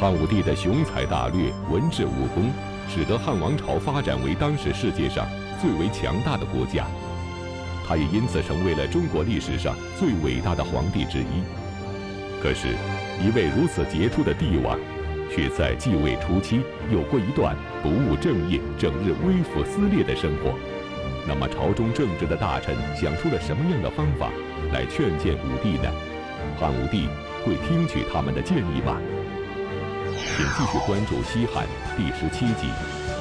汉武帝的雄才大略、文治武功，使得汉王朝发展为当时世界上最为强大的国家。他也因此成为了中国历史上最伟大的皇帝之一。可是，一位如此杰出的帝王，却在继位初期有过一段不务正业、整日微服私列的生活。那么，朝中正直的大臣想出了什么样的方法来劝谏武帝呢？汉武帝会听取他们的建议吗？请继续关注《西汉》第十七集《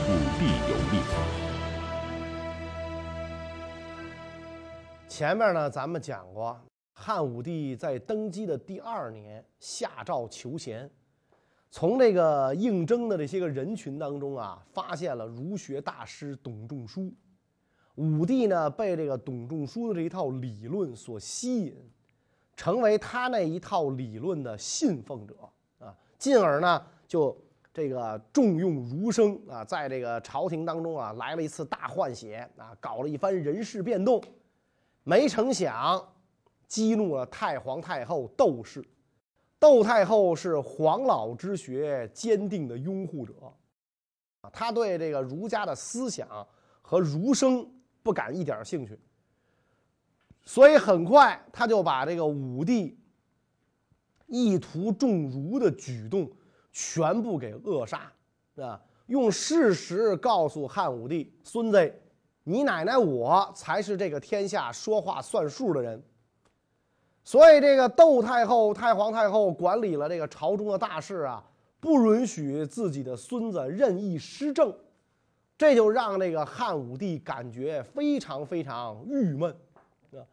武帝游历》。前面呢，咱们讲过，汉武帝在登基的第二年下诏求贤，从这个应征的这些个人群当中啊，发现了儒学大师董仲舒。武帝呢，被这个董仲舒的这一套理论所吸引，成为他那一套理论的信奉者啊，进而呢，就这个重用儒生啊，在这个朝廷当中啊，来了一次大换血啊，搞了一番人事变动，没成想激怒了太皇太后窦氏。窦太后是黄老之学坚定的拥护者啊，他对这个儒家的思想和儒生。不感一点兴趣，所以很快他就把这个武帝意图重儒的举动全部给扼杀，啊，用事实告诉汉武帝：“孙子，你奶奶我才是这个天下说话算数的人。”所以，这个窦太后、太皇太后管理了这个朝中的大事啊，不允许自己的孙子任意施政。这就让这个汉武帝感觉非常非常郁闷，啊，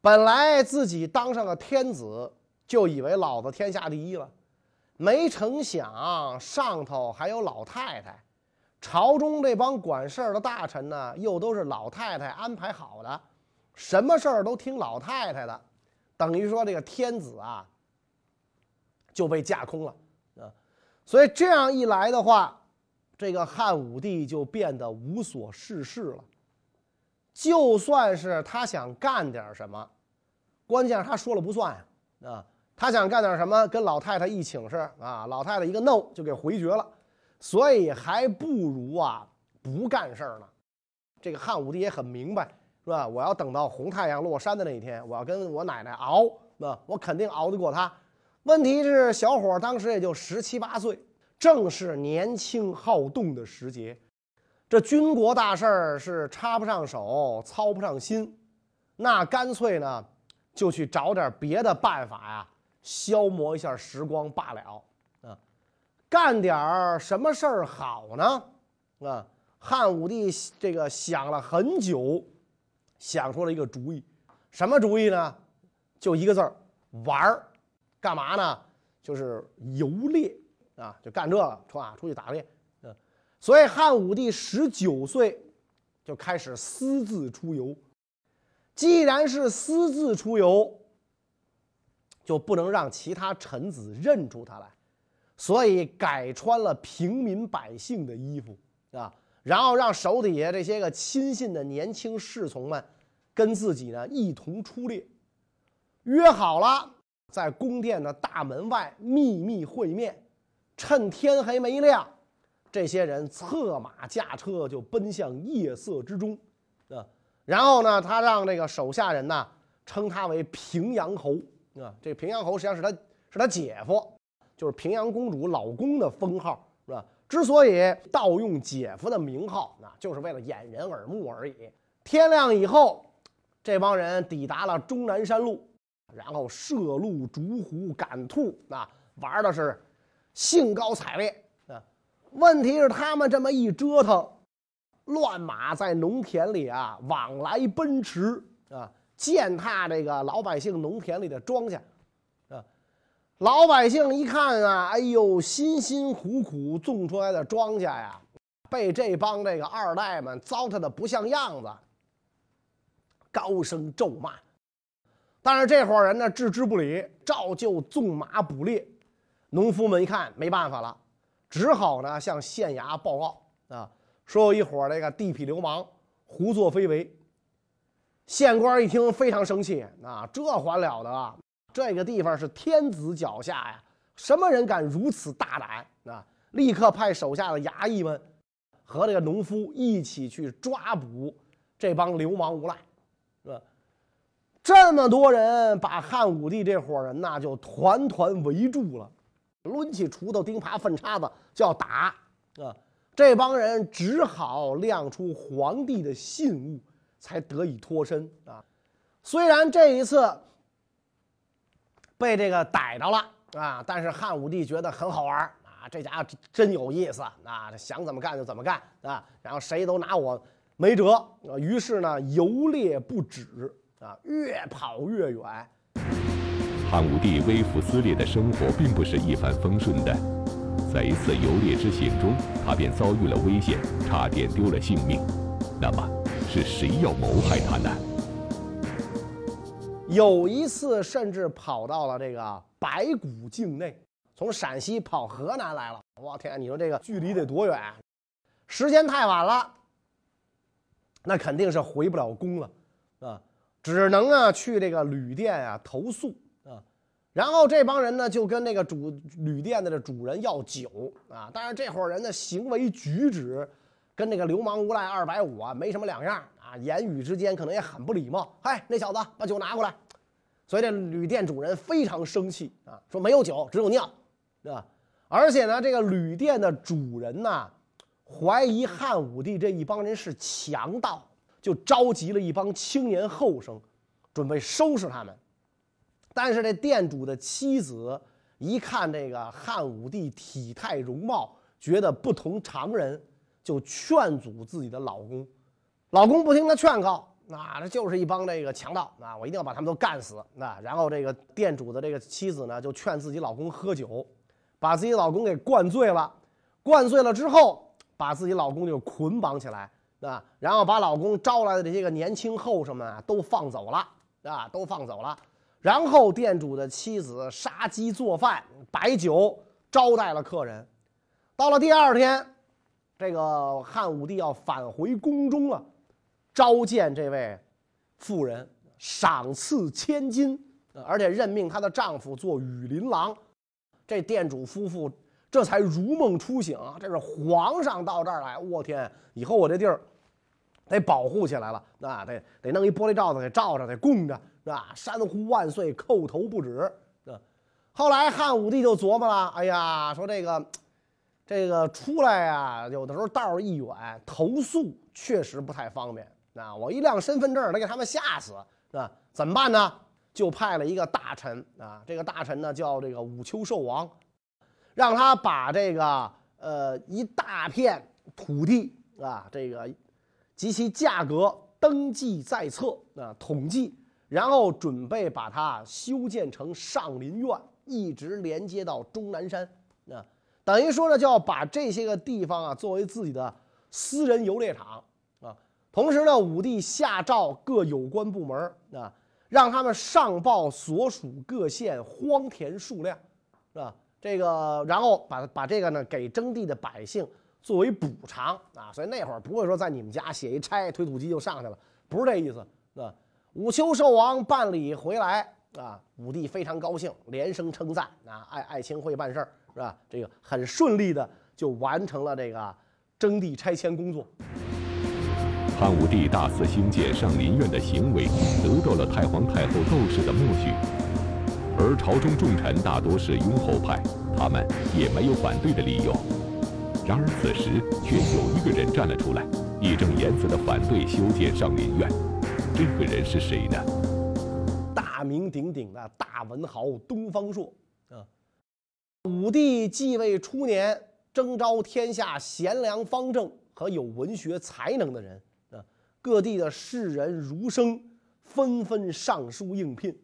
本来自己当上了天子，就以为老子天下第一了，没成想上头还有老太太，朝中这帮管事儿的大臣呢，又都是老太太安排好的，什么事儿都听老太太的，等于说这个天子啊就被架空了，啊，所以这样一来的话。这个汉武帝就变得无所事事了。就算是他想干点什么，关键是他说了不算！啊，他想干点什么，跟老太太一请示啊，老太太一个 no 就给回绝了。所以还不如啊不干事儿呢。这个汉武帝也很明白，是吧？我要等到红太阳落山的那一天，我要跟我奶奶熬，那我肯定熬得过他。问题是，小伙当时也就十七八岁。正是年轻好动的时节，这军国大事儿是插不上手、操不上心，那干脆呢，就去找点别的办法呀，消磨一下时光罢了啊。干点儿什么事儿好呢？啊，汉武帝这个想了很久，想出了一个主意，什么主意呢？就一个字儿，玩儿。干嘛呢？就是游猎。啊，就干这个，出啊，出去打猎，嗯，所以汉武帝十九岁就开始私自出游。既然是私自出游，就不能让其他臣子认出他来，所以改穿了平民百姓的衣服啊，然后让手底下这些个亲信的年轻侍从们跟自己呢一同出列，约好了在宫殿的大门外秘密会面。趁天还没亮，这些人策马驾车就奔向夜色之中，啊，然后呢，他让这个手下人呢称他为平阳侯，啊，这平阳侯实际上是他是他姐夫，就是平阳公主老公的封号，是吧？之所以盗用姐夫的名号，那就是为了掩人耳目而已。天亮以后，这帮人抵达了终南山路，然后射鹿、逐虎、赶兔，啊，玩的是。兴高采烈啊！问题是他们这么一折腾，乱马在农田里啊往来奔驰啊，践踏这个老百姓农田里的庄稼啊。老百姓一看啊，哎呦，辛辛苦苦种出来的庄稼呀，被这帮这个二代们糟蹋的不像样子，高声咒骂。但是这伙人呢，置之不理，照旧纵马捕猎。农夫们一看没办法了，只好呢向县衙报告啊，说有一伙这个地痞流氓胡作非为。县官一听非常生气啊，这还了得啊？这个地方是天子脚下呀，什么人敢如此大胆啊，立刻派手下的衙役们和这个农夫一起去抓捕这帮流氓无赖，是吧？这么多人把汉武帝这伙人那就团团围住了，抡起锄头、钉耙、粪叉子就要打啊！这帮人只好亮出皇帝的信物，才得以脱身啊。虽然这一次被这个逮着了啊，但是汉武帝觉得很好玩啊，这家伙真有意思啊，想怎么干就怎么干啊，然后谁都拿我没辙啊，于是呢游猎不止。啊，越跑越远。汉武帝微服私猎的生活并不是一帆风顺的，在一次游猎之行中，他便遭遇了危险，差点丢了性命。那么，是谁要谋害他呢？有一次，甚至跑到了这个白骨境内，从陕西跑河南来了。我天，你说这个距离得多远？时间太晚了，那肯定是回不了宫了，啊。只能啊去这个旅店啊投诉啊，然后这帮人呢就跟那个主旅店的这主人要酒啊，但是这伙人的行为举止跟那个流氓无赖二百五啊没什么两样啊，言语之间可能也很不礼貌。嗨，那小子把酒拿过来，所以这旅店主人非常生气啊，说没有酒，只有尿，对吧？而且呢，这个旅店的主人呢怀疑汉武帝这一帮人是强盗。就召集了一帮青年后生，准备收拾他们。但是这店主的妻子一看这个汉武帝体态容貌，觉得不同常人，就劝阻自己的老公。老公不听他劝告，那这就是一帮这个强盗啊！我一定要把他们都干死。那然后这个店主的这个妻子呢，就劝自己老公喝酒，把自己老公给灌醉了。灌醉了之后，把自己老公就捆绑起来。啊，然后把老公招来的这些个年轻后生们啊都放走了，啊，都放走了。然后店主的妻子杀鸡做饭，摆酒招待了客人。到了第二天，这个汉武帝要返回宫中了，召见这位妇人，赏赐千金，而且任命她的丈夫做羽林郎。这店主夫妇这才如梦初醒啊，这是皇上到这儿来，我天，以后我这地儿。得保护起来了，那，得得弄一玻璃罩子给罩着，得供着，是吧？山呼万岁，叩头不止。后来汉武帝就琢磨了，哎呀，说这个，这个出来呀，有的时候道儿一远，投诉确实不太方便。啊，我一亮身份证，得给他们吓死，啊，怎么办呢？就派了一个大臣，啊，这个大臣呢叫这个武丘寿王，让他把这个呃一大片土地，啊，这个。及其价格登记在册啊，统计，然后准备把它修建成上林苑，一直连接到终南山啊，等于说呢，就要把这些个地方啊作为自己的私人游猎场啊。同时呢，武帝下诏各有关部门啊，让他们上报所属各县荒田数量，是吧？这个，然后把把这个呢给征地的百姓。作为补偿啊，所以那会儿不会说在你们家写一差推土机就上去了，不是这意思啊。武丘寿王办理回来啊，武帝非常高兴，连声称赞啊，爱爱卿会办事儿是吧？这个很顺利的就完成了这个征地拆迁工作。汉武帝大肆兴建上林苑的行为得到了太皇太后窦氏的默许，而朝中重臣大多是拥后派，他们也没有反对的理由。然而此时却有一个人站了出来，义正言辞地反对修建上林苑。这个人是谁呢？大名鼎鼎的大文豪东方朔啊！武帝继位初年，征召天下贤良方正和有文学才能的人啊，各地的士人儒生纷纷上书应聘。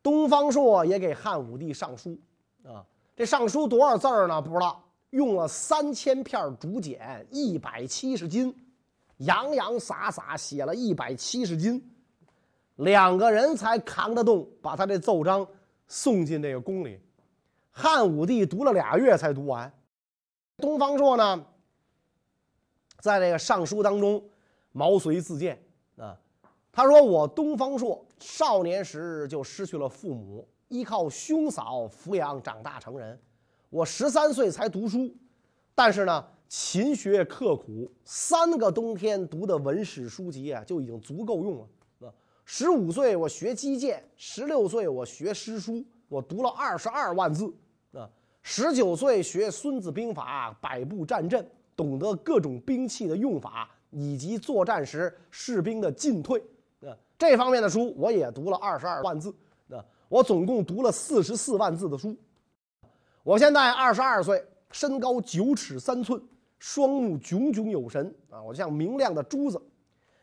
东方朔也给汉武帝上书啊，这上书多少字儿呢？不知道。用了三千片竹简，一百七十斤，洋洋洒洒写了一百七十斤，两个人才扛得动，把他这奏章送进这个宫里。汉武帝读了俩月才读完。东方朔呢，在这个上书当中毛遂自荐啊，他说：“我东方朔少年时就失去了父母，依靠兄嫂抚养长大成人。”我十三岁才读书，但是呢，勤学刻苦，三个冬天读的文史书籍啊，就已经足够用了。啊，十五岁我学击剑，十六岁我学诗书，我读了二十二万字。十九岁学《孙子兵法》，百步战阵，懂得各种兵器的用法，以及作战时士兵的进退。啊，这方面的书我也读了二十二万字。啊，我总共读了四十四万字的书。我现在二十二岁，身高九尺三寸，双目炯炯有神啊！我像明亮的珠子，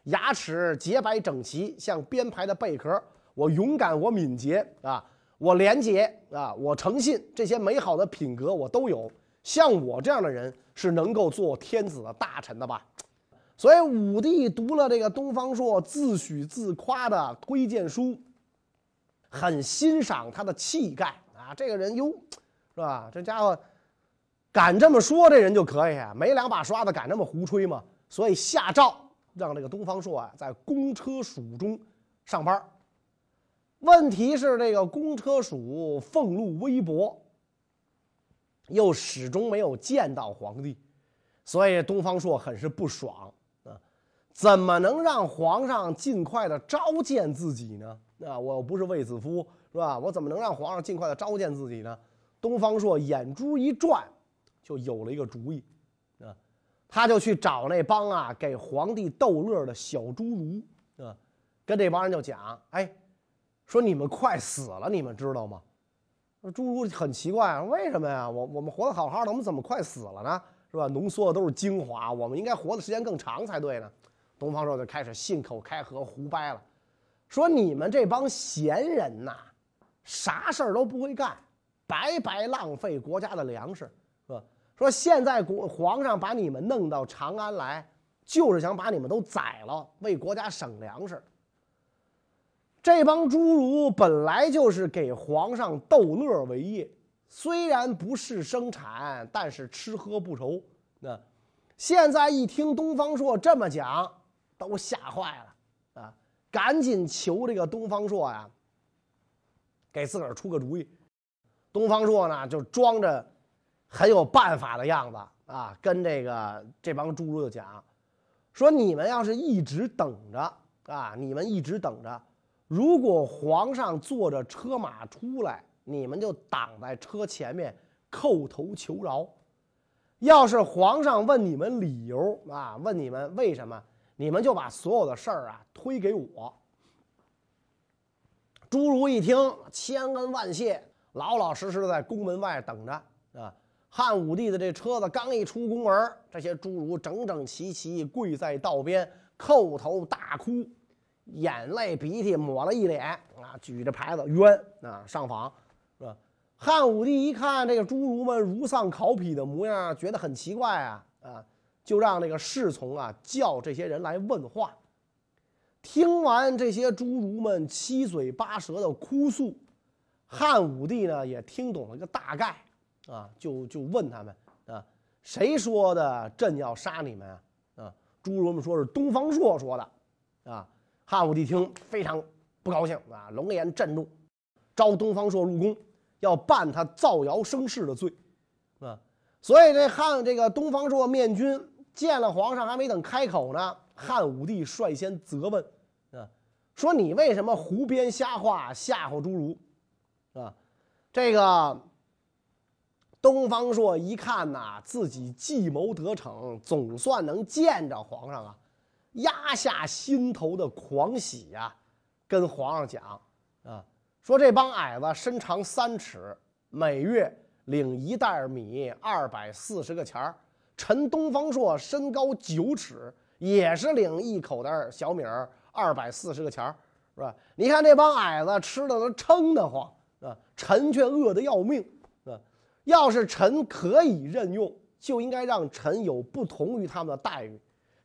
牙齿洁白整齐，像编排的贝壳。我勇敢，我敏捷啊，我廉洁啊，我诚信，这些美好的品格我都有。像我这样的人是能够做天子的大臣的吧？所以武帝读了这个东方朔自诩自夸的推荐书，很欣赏他的气概啊，这个人哟。是吧？这家伙敢这么说，这人就可以啊，没两把刷子敢这么胡吹吗？所以下诏让这个东方朔啊在公车署中上班。问题是这个公车署俸禄微薄，又始终没有见到皇帝，所以东方朔很是不爽啊！怎么能让皇上尽快的召见自己呢？啊，我不是卫子夫，是吧？我怎么能让皇上尽快的召见自己呢？东方朔眼珠一转，就有了一个主意，啊，他就去找那帮啊给皇帝逗乐的小侏儒，啊，跟这帮人就讲，哎，说你们快死了，你们知道吗？侏儒很奇怪，为什么呀？我我们活得好好的，我们怎么快死了呢？是吧？浓缩的都是精华，我们应该活的时间更长才对呢。东方朔就开始信口开河胡掰了，说你们这帮闲人呐，啥事儿都不会干。白白浪费国家的粮食，是吧？说现在国皇上把你们弄到长安来，就是想把你们都宰了，为国家省粮食。这帮侏儒本来就是给皇上逗乐为业，虽然不是生产，但是吃喝不愁。那现在一听东方朔这么讲，都吓坏了啊！赶紧求这个东方朔呀，给自个儿出个主意。东方朔呢，就装着很有办法的样子啊，跟这个这帮侏儒就讲，说你们要是一直等着啊，你们一直等着，如果皇上坐着车马出来，你们就挡在车前面叩头求饶；要是皇上问你们理由啊，问你们为什么，你们就把所有的事儿啊推给我。侏儒一听，千恩万谢。老老实实的在宫门外等着啊！汉武帝的这车子刚一出宫门，这些侏儒整整齐齐跪在道边，叩头大哭，眼泪鼻涕抹了一脸啊！举着牌子冤啊！上访是吧？汉武帝一看这个侏儒们如丧考妣的模样，觉得很奇怪啊啊！就让那个侍从啊叫这些人来问话。听完这些侏儒们七嘴八舌的哭诉。汉武帝呢也听懂了个大概，啊，就就问他们啊，谁说的朕要杀你们啊？啊，侏儒们说是东方朔说的，啊，汉武帝听非常不高兴啊，龙颜震怒，召东方朔入宫，要办他造谣生事的罪，啊，所以这汉这个东方朔面君见了皇上还没等开口呢，汉武帝率先责问，啊，说你为什么胡编瞎话吓唬侏儒？啊，这个东方朔一看呐，自己计谋得逞，总算能见着皇上啊，压下心头的狂喜呀，跟皇上讲啊，说这帮矮子身长三尺，每月领一袋米，二百四十个钱儿。臣东方朔身高九尺，也是领一口袋小米，二百四十个钱儿，是吧？你看这帮矮子吃的都撑得慌。啊，臣却饿得要命啊！要是臣可以任用，就应该让臣有不同于他们的待遇，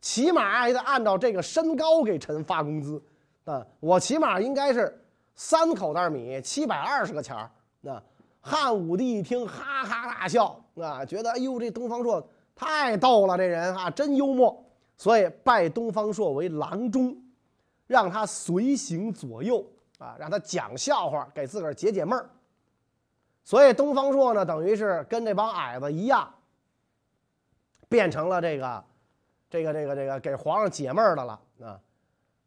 起码也得按照这个身高给臣发工资啊！我起码应该是三口袋米，七百二十个钱儿。那汉武帝一听，哈哈大笑啊，觉得哎呦，这东方朔太逗了，这人啊真幽默，所以拜东方朔为郎中，让他随行左右。啊，让他讲笑话给自个儿解解闷儿。所以东方朔呢，等于是跟这帮矮子一样，变成了这个这个这个这个给皇上解闷儿的了啊。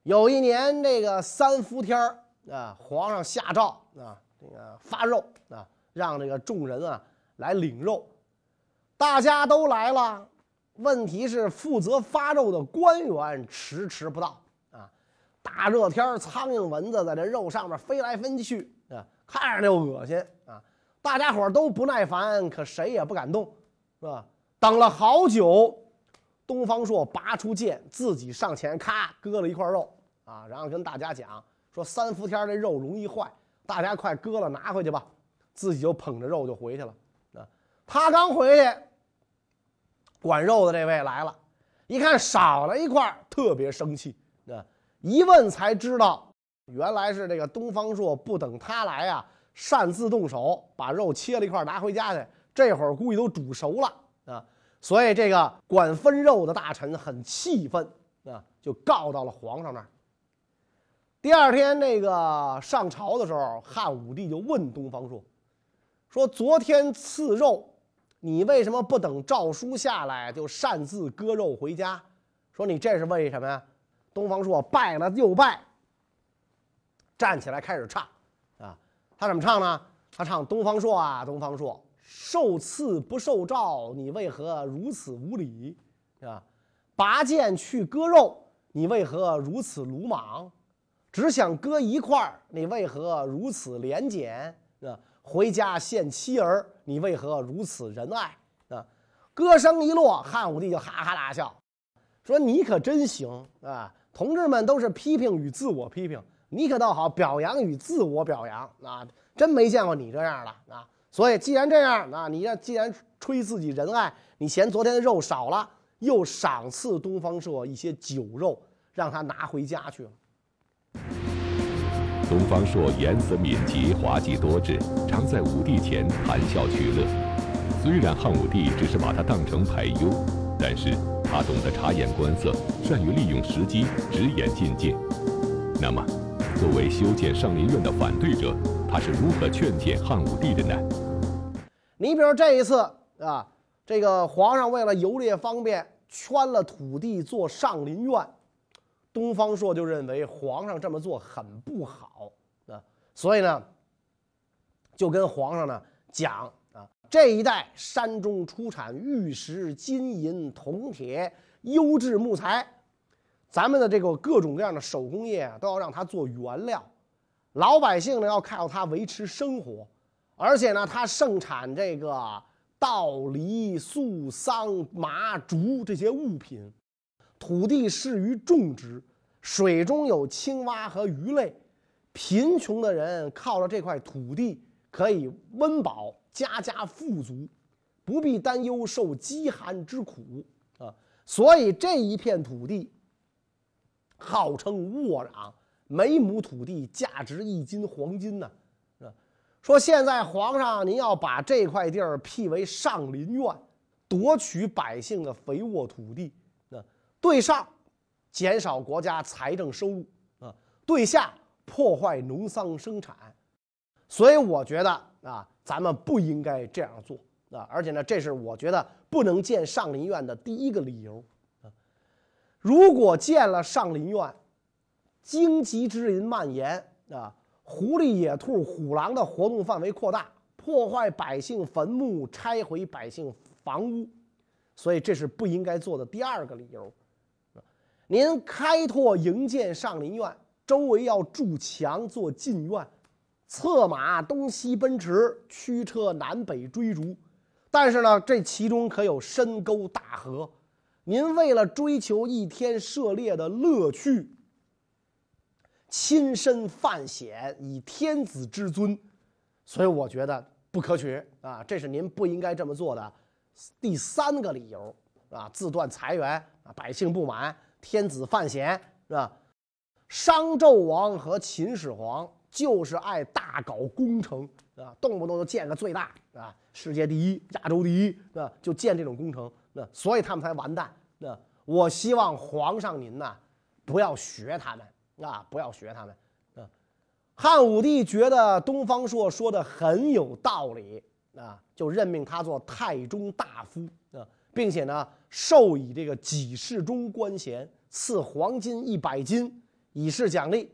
有一年这个三伏天儿啊，皇上下诏啊，这个发肉啊，让这个众人啊来领肉，大家都来了。问题是负责发肉的官员迟迟不到啊！大热天苍蝇蚊子在这肉上面飞来飞去啊，看着就恶心啊！大家伙都不耐烦，可谁也不敢动，是吧？等了好久，东方朔拔出剑，自己上前咔割了一块肉啊，然后跟大家讲说：“三伏天这肉容易坏，大家快割了拿回去吧。”自己就捧着肉就回去了啊！他刚回去。管肉的这位来了，一看少了一块，特别生气。啊，一问才知道，原来是这个东方朔不等他来啊，擅自动手把肉切了一块拿回家去。这会儿估计都煮熟了，所以这个管分肉的大臣很气愤啊，就告到了皇上那儿。第二天那个上朝的时候，汉武帝就问东方朔说：“昨天赐肉。”你为什么不等诏书下来就擅自割肉回家？说你这是为什么呀？东方朔拜了又拜，站起来开始唱，啊，他怎么唱呢？他唱：“东方朔啊，东方朔，受赐不受诏，你为何如此无礼？啊，拔剑去割肉，你为何如此鲁莽？只想割一块你为何如此廉俭？啊？”回家献妻儿，你为何如此仁爱啊？歌声一落，汉武帝就哈哈大笑，说：“你可真行啊！同志们都是批评与自我批评，你可倒好，表扬与自我表扬啊！真没见过你这样的啊！所以既然这样那，你要既然吹自己仁爱，你嫌昨天的肉少了，又赏赐东方朔一些酒肉，让他拿回家去了。”东方朔言辞敏捷，滑稽多智，常在武帝前谈笑取乐。虽然汉武帝只是把他当成排忧，但是他懂得察言观色，善于利用时机，直言进谏。那么，作为修建上林苑的反对者，他是如何劝谏汉武帝的呢？你比如这一次啊，这个皇上为了游猎方便，圈了土地做上林苑。东方朔就认为皇上这么做很不好啊，所以呢，就跟皇上呢讲啊，这一带山中出产玉石、金银、铜铁优质木材，咱们的这个各种各样的手工业啊，都要让它做原料，老百姓呢要靠它维持生活，而且呢，它盛产这个稻、梨、粟、桑、麻、竹这些物品。土地适于种植，水中有青蛙和鱼类，贫穷的人靠着这块土地可以温饱，家家富足，不必担忧受饥寒之苦啊！所以这一片土地号称沃壤，每亩土地价值一斤黄金呢。啊，说现在皇上您要把这块地儿辟为上林苑，夺取百姓的肥沃土地。啊对上，减少国家财政收入啊；对下，破坏农桑生产。所以我觉得啊，咱们不应该这样做啊。而且呢，这是我觉得不能建上林苑的第一个理由啊。如果建了上林苑，荆棘之林蔓延啊，狐狸、野兔、虎狼的活动范围扩大，破坏百姓坟墓，拆毁百姓房屋，所以这是不应该做的第二个理由。您开拓营建上林苑，周围要筑墙做禁苑，策马东西奔驰，驱车南北追逐。但是呢，这其中可有深沟大河，您为了追求一天射猎的乐趣，亲身犯险以天子之尊，所以我觉得不可取啊！这是您不应该这么做的第三个理由啊！自断财源啊，百姓不满。天子犯险是吧？商纣王和秦始皇就是爱大搞工程啊，动不动就建个最大啊，世界第一、亚洲第一啊，就建这种工程，那所以他们才完蛋。那我希望皇上您呐，不要学他们啊，不要学他们啊。汉武帝觉得东方朔说的很有道理啊，就任命他做太中大夫啊，并且呢，授以这个给事中官衔，赐黄金一百斤以示奖励。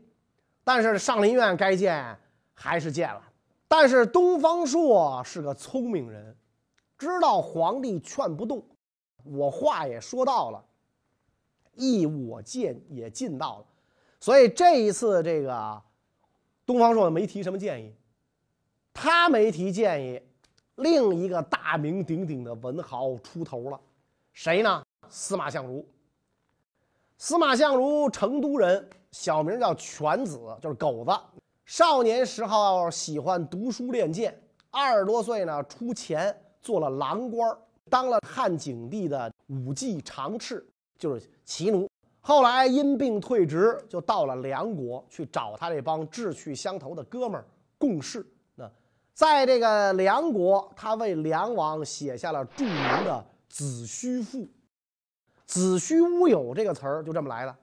但是上林苑该建还是建了。但是东方朔是个聪明人，知道皇帝劝不动，我话也说到了，义我尽也尽到了，所以这一次这个。东方朔没提什么建议，他没提建议，另一个大名鼎鼎的文豪出头了，谁呢？司马相如。司马相如，成都人，小名叫犬子，就是狗子。少年时候喜欢读书练剑，二十多岁呢，出钱做了郎官，当了汉景帝的武技常侍，就是骑奴。后来因病退职，就到了梁国去找他这帮志趣相投的哥们儿共事。那在这个梁国，他为梁王写下了著名的《子虚赋》。子虚乌有这个词儿就这么来的。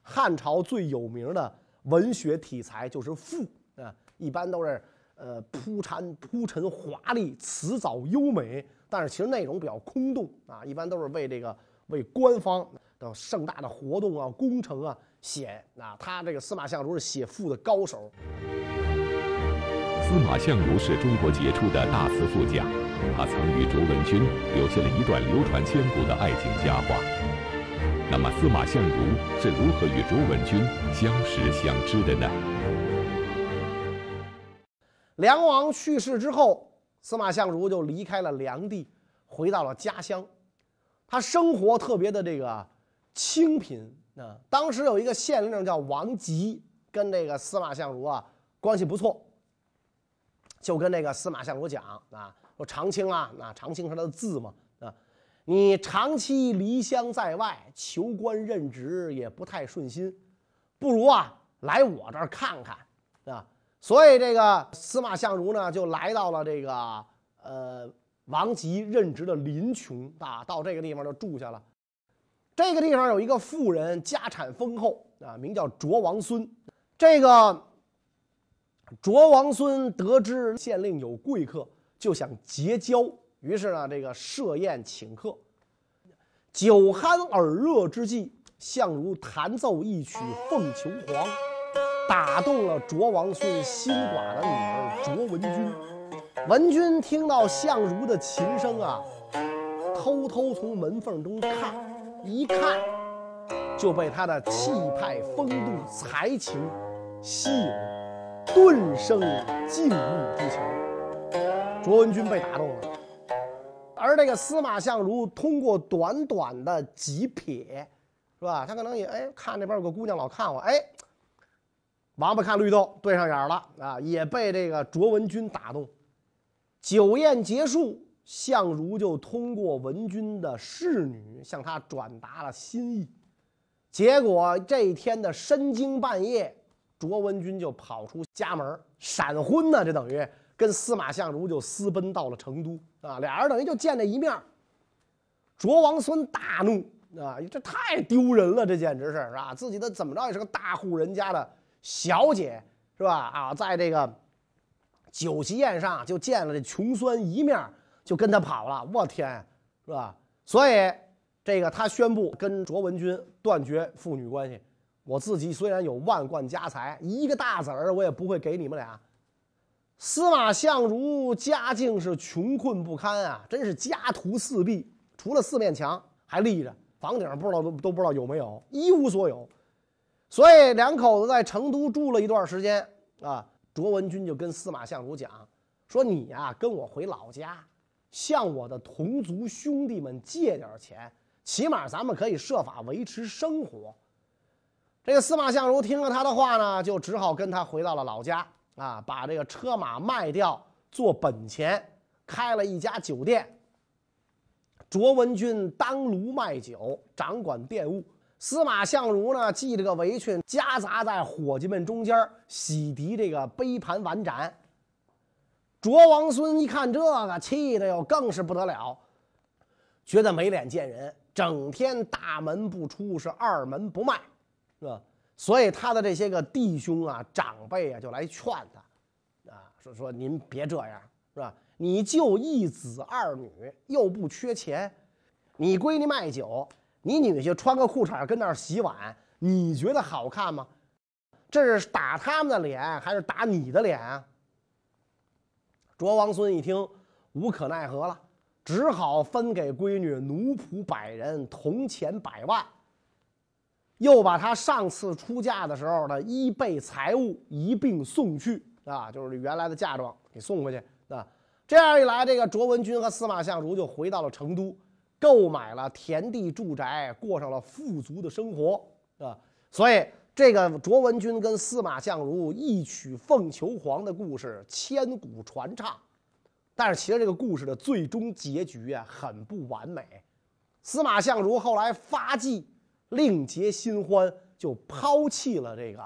汉朝最有名的文学题材就是赋啊，一般都是呃铺陈铺陈华丽，辞藻优美，但是其实内容比较空洞啊，一般都是为这个为官方。的盛大的活动啊，工程啊，写啊，他这个司马相如是写赋的高手。司马相如是中国杰出的大词赋家，他曾与卓文君留下了一段流传千古的爱情佳话。那么，司马相如是如何与卓文君相识相知的呢？梁王去世之后，司马相如就离开了梁地，回到了家乡。他生活特别的这个。清贫啊！当时有一个县令叫王吉，跟这个司马相如啊关系不错，就跟那个司马相如讲啊，说长青啊，那长青是他的字嘛啊，你长期离乡在外，求官任职也不太顺心，不如啊来我这儿看看啊。所以这个司马相如呢，就来到了这个呃王吉任职的临邛啊，到这个地方就住下了。这个地方有一个富人，家产丰厚啊，名叫卓王孙。这个卓王孙得知县令有贵客，就想结交，于是呢，这个设宴请客。酒酣耳热之际，相如弹奏一曲《凤求凰》，打动了卓王孙新寡的女儿卓文君。文君听到相如的琴声啊，偷偷从门缝中看。一看就被他的气派、风度、才情吸引，顿生敬慕之情。卓文君被打动了，而这个司马相如通过短短的几瞥，是吧？他可能也哎看那边有个姑娘老看我，哎，王八看绿豆对上眼了啊，也被这个卓文君打动。酒宴结束。相如就通过文君的侍女向他转达了心意，结果这一天的深更半夜，卓文君就跑出家门闪婚呢，这等于跟司马相如就私奔到了成都啊，俩人等于就见这一面。卓王孙大怒啊，这太丢人了，这简直是是吧？自己的怎么着也是个大户人家的小姐是吧？啊，在这个酒席宴上就见了这穷酸一面。就跟他跑了，我天，是吧？所以这个他宣布跟卓文君断绝父女关系。我自己虽然有万贯家财，一个大子儿我也不会给你们俩。司马相如家境是穷困不堪啊，真是家徒四壁，除了四面墙还立着，房顶不知道都都不知道有没有，一无所有。所以两口子在成都住了一段时间啊，卓文君就跟司马相如讲说：“你呀，跟我回老家。”向我的同族兄弟们借点钱，起码咱们可以设法维持生活。这个司马相如听了他的话呢，就只好跟他回到了老家啊，把这个车马卖掉做本钱，开了一家酒店。卓文君当炉卖酒，掌管店务；司马相如呢，系着个围裙，夹杂在伙计们中间，洗涤这个杯盘碗盏。卓王孙一看这个，气的哟，更是不得了，觉得没脸见人，整天大门不出，是二门不迈，是吧？所以他的这些个弟兄啊、长辈啊，就来劝他，啊，说说您别这样，是吧？你就一子二女，又不缺钱，你闺女卖酒，你女婿穿个裤衩跟那儿洗碗，你觉得好看吗？这是打他们的脸，还是打你的脸啊？卓王孙一听，无可奈何了，只好分给闺女奴仆百人，铜钱百万，又把他上次出嫁的时候的衣被财物一并送去啊，就是原来的嫁妆给送回去啊。这样一来，这个卓文君和司马相如就回到了成都，购买了田地住宅，过上了富足的生活啊。所以。这个卓文君跟司马相如一曲凤求凰的故事千古传唱，但是其实这个故事的最终结局啊很不完美。司马相如后来发迹，另结新欢，就抛弃了这个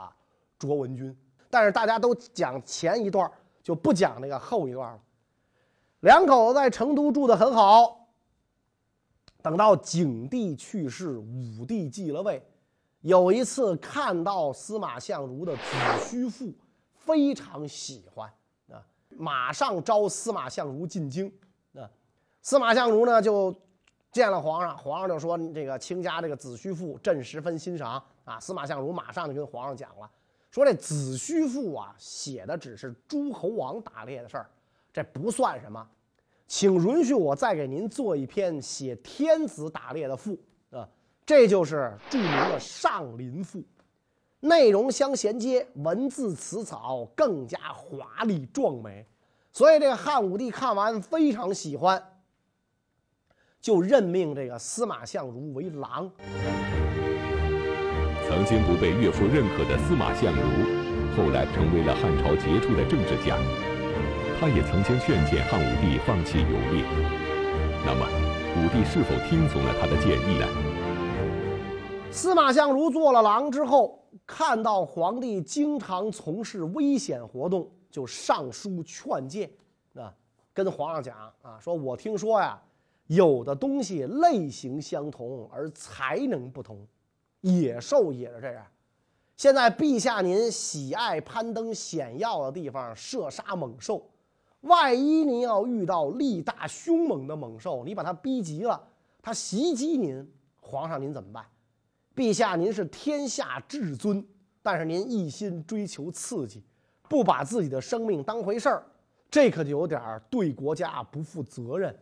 卓文君。但是大家都讲前一段，就不讲那个后一段了。两口子在成都住得很好，等到景帝去世，武帝继了位。有一次看到司马相如的子虚赋，非常喜欢啊，马上招司马相如进京啊。司马相如呢就见了皇上，皇上就说：“这个卿家这个子虚赋，朕十分欣赏啊。”司马相如马上就跟皇上讲了，说这子虚赋啊写的只是诸侯王打猎的事儿，这不算什么，请允许我再给您做一篇写天子打猎的赋。这就是著名的《上林赋》，内容相衔接，文字词草更加华丽壮美，所以这个汉武帝看完非常喜欢，就任命这个司马相如为郎。曾经不被岳父认可的司马相如，后来成为了汉朝杰出的政治家。他也曾经劝谏汉武帝放弃游猎，那么武帝是否听从了他的建议呢？司马相如做了郎之后，看到皇帝经常从事危险活动，就上书劝谏，啊，跟皇上讲啊，说我听说呀，有的东西类型相同而才能不同，野兽也是这样。现在陛下您喜爱攀登险要的地方，射杀猛兽，万一您要遇到力大凶猛的猛兽，你把它逼急了，它袭击您，皇上您怎么办？陛下，您是天下至尊，但是您一心追求刺激，不把自己的生命当回事儿，这可就有点儿对国家不负责任，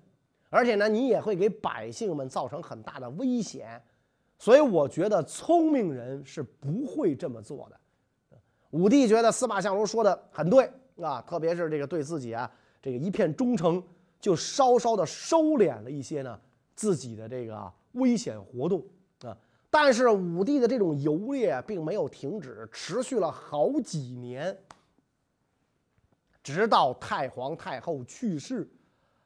而且呢，你也会给百姓们造成很大的危险。所以，我觉得聪明人是不会这么做的。武帝觉得司马相如说的很对啊，特别是这个对自己啊这个一片忠诚，就稍稍的收敛了一些呢自己的这个危险活动。但是武帝的这种游猎并没有停止，持续了好几年，直到太皇太后去世，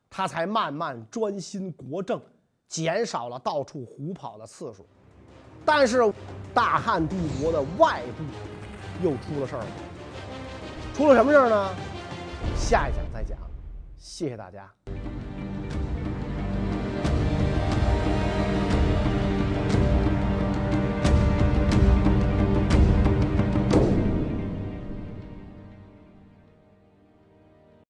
他才慢慢专心国政，减少了到处胡跑的次数。但是大汉帝国的外部又出了事儿了，出了什么事儿呢？下一讲再讲。谢谢大家。